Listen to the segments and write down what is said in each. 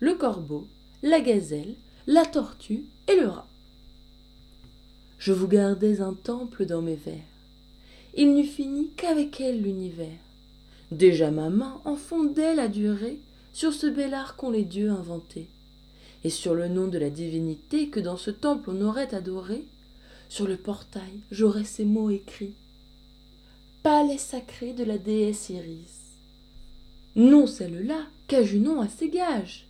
le corbeau, la gazelle, la tortue et le rat. Je vous gardais un temple dans mes vers. Il n'eût fini qu'avec elle l'univers. Déjà ma main en fondait la durée sur ce bel art qu'ont les dieux inventé, et sur le nom de la divinité que dans ce temple on aurait adoré, sur le portail j'aurais ces mots écrits. Palais sacré de la déesse Iris. Non celle-là, qu'à Junon à ses gages,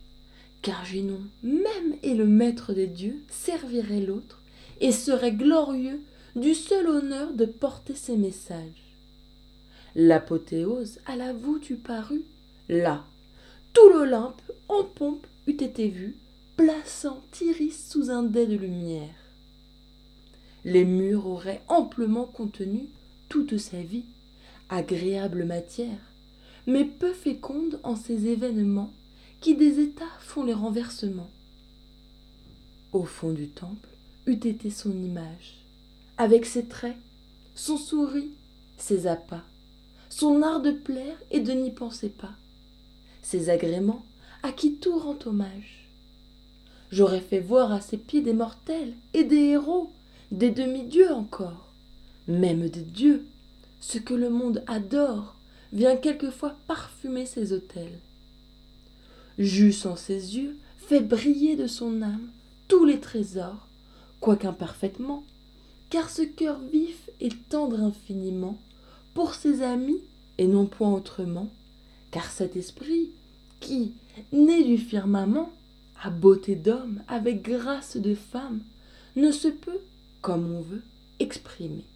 car Junon même est le maître des dieux, servirait l'autre, et serait glorieux du seul honneur de porter ses messages. L'apothéose à la voûte eût paru, là, tout l'Olympe en pompe eût été vu, plaçant Iris sous un dais de lumière. Les murs auraient amplement contenu toute sa vie, agréable matière, mais peu féconde en ces événements qui des états font les renversements. Au fond du temple eût été son image, avec ses traits, son souris, ses appâts, son art de plaire et de n'y penser pas ses agréments, à qui tout rend hommage. J'aurais fait voir à ses pieds des mortels et des héros, des demi-dieux encore, même des dieux. Ce que le monde adore vient quelquefois parfumer ses autels. J'eusse en ses yeux fait briller de son âme tous les trésors, quoiqu'imparfaitement, car ce cœur vif et tendre infiniment, pour ses amis et non point autrement, car cet esprit qui, né du firmament, à beauté d'homme, avec grâce de femme, ne se peut, comme on veut, exprimer.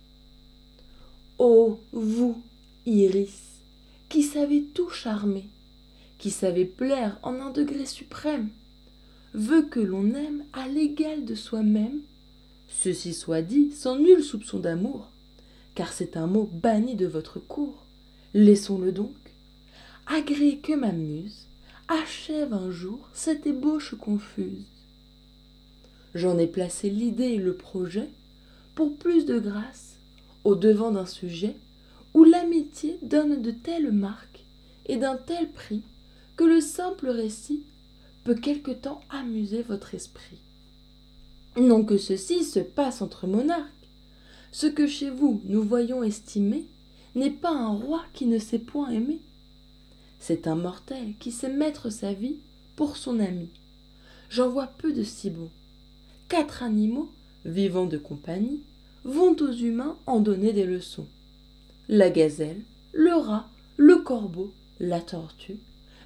Ô vous, Iris, qui savez tout charmer, qui savez plaire en un degré suprême, veut que l'on aime à l'égal de soi-même, ceci soit dit sans nul soupçon d'amour, car c'est un mot banni de votre cour. Laissons-le donc. Agréez que ma muse achève un jour cette ébauche confuse. J'en ai placé l'idée et le projet pour plus de grâce au devant d'un sujet où l'amitié donne de telles marques et d'un tel prix que le simple récit peut quelque temps amuser votre esprit. Non que ceci se passe entre monarques. Ce que chez vous nous voyons estimer n'est pas un roi qui ne sait point aimer. C'est un mortel qui sait mettre sa vie pour son ami. J'en vois peu de si bons. Quatre animaux, vivant de compagnie, vont aux humains en donner des leçons. La gazelle, le rat, le corbeau, la tortue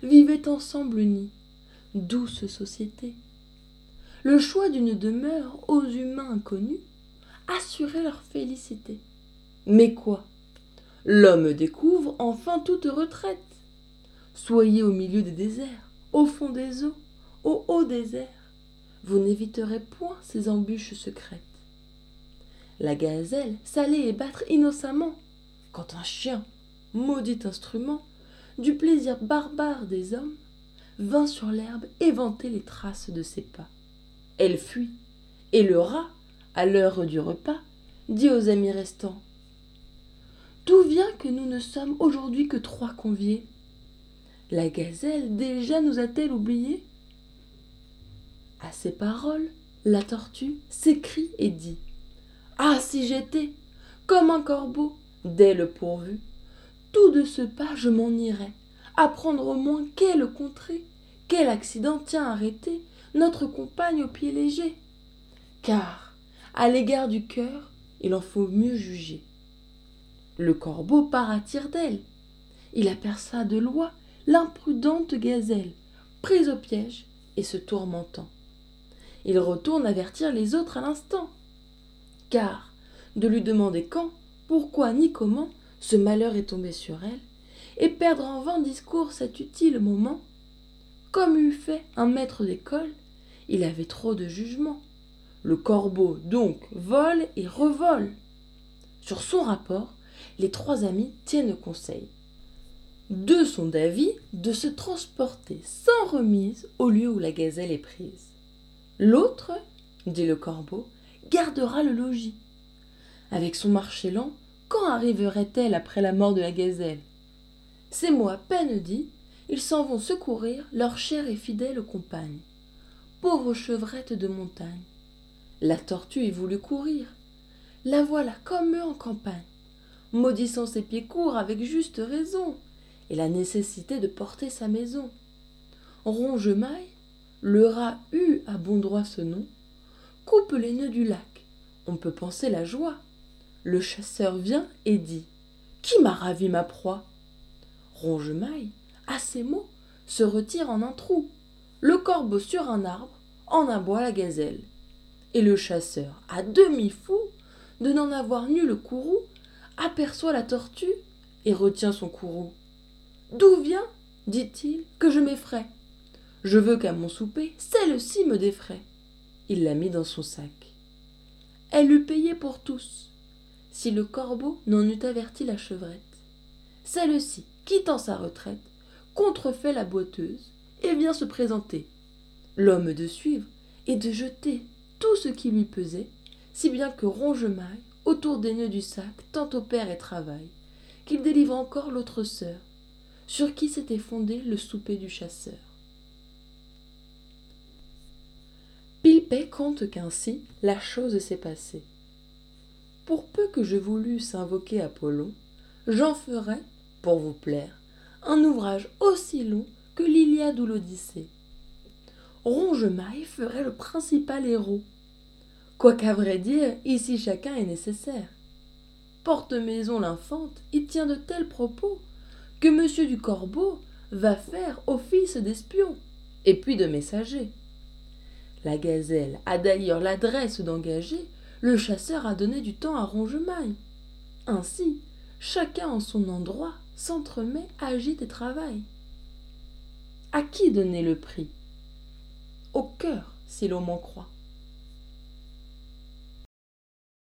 vivaient ensemble unis. Douce société. Le choix d'une demeure aux humains inconnus assurait leur félicité. Mais quoi? L'homme découvre enfin toute retraite. Soyez au milieu des déserts, au fond des eaux, au haut des airs. Vous n'éviterez point ces embûches secrètes. La gazelle s'allait et battre innocemment, quand un chien, maudit instrument, du plaisir barbare des hommes, vint sur l'herbe éventer les traces de ses pas. Elle fuit, et le rat, à l'heure du repas, dit aux amis restants D'où vient que nous ne sommes aujourd'hui que trois conviés? La gazelle déjà nous a-t-elle oubliés? À ces paroles, la tortue s'écrie et dit Ah, si j'étais comme un corbeau, dès le pourvu, tout de ce pas je m'en irais, apprendre au moins quelle contrée, quel accident tient arrêté notre compagne au pied léger. Car, à l'égard du cœur, il en faut mieux juger. Le corbeau part à tire d'aile. Il aperça de loi l'imprudente gazelle, prise au piège et se tourmentant. Il retourne avertir les autres à l'instant. Car, de lui demander quand, pourquoi ni comment ce malheur est tombé sur elle, et perdre en vain discours cet utile moment, comme eût fait un maître d'école, il avait trop de jugement. Le corbeau, donc, vole et revole. Sur son rapport, les trois amis tiennent conseil. Deux sont d'avis de se transporter sans remise au lieu où la gazelle est prise. L'autre, dit le corbeau, gardera le logis. Avec son marché lent, quand arriverait-elle après la mort de la gazelle? C'est moi, peine dit, ils s'en vont secourir leur chère et fidèle compagne. Pauvre chevrette de montagne. La tortue y voulut courir. La voilà comme eux en campagne, maudissant ses pieds courts avec juste raison, et la nécessité de porter sa maison. Ronge-maille, le rat eut à bon droit ce nom, coupe les nœuds du lac, on peut penser la joie. Le chasseur vient et dit Qui m'a ravi ma proie? Ronge-maille, à ces mots, se retire en un trou. Le corbeau sur un arbre en aboie la gazelle. Et le chasseur, à demi fou, de n'en avoir nu le courroux, aperçoit la tortue et retient son courroux. D'où vient, dit-il, que je m'effraie Je veux qu'à mon souper, celle-ci me défraie. Il la mit dans son sac. Elle eût payé pour tous, si le corbeau n'en eût averti la chevrette. Celle-ci, quittant sa retraite, contrefait la boiteuse et vient se présenter. L'homme de suivre et de jeter tout ce qui lui pesait, si bien que Ronge-Maille, autour des nœuds du sac, tant opère et travaille, qu'il délivre encore l'autre sœur, sur qui s'était fondé le souper du chasseur. Pilpay compte qu'ainsi la chose s'est passée. Pour peu que je voulusse invoquer Apollon, j'en ferais, pour vous plaire, un ouvrage aussi long que l'Iliade ou l'Odyssée. Ronge-Maille ferait le principal héros. Quoiqu'à vrai dire, ici chacun est nécessaire. Porte-maison l'infante y tient de tels propos que monsieur du Corbeau va faire office d'espion et puis de messager. La gazelle a d'ailleurs l'adresse d'engager le chasseur a donné du temps à Ronge-Maille. Ainsi, chacun en son endroit s'entremet, agite et travaille. À qui donner le prix? Au cœur, si l'on m'en croit.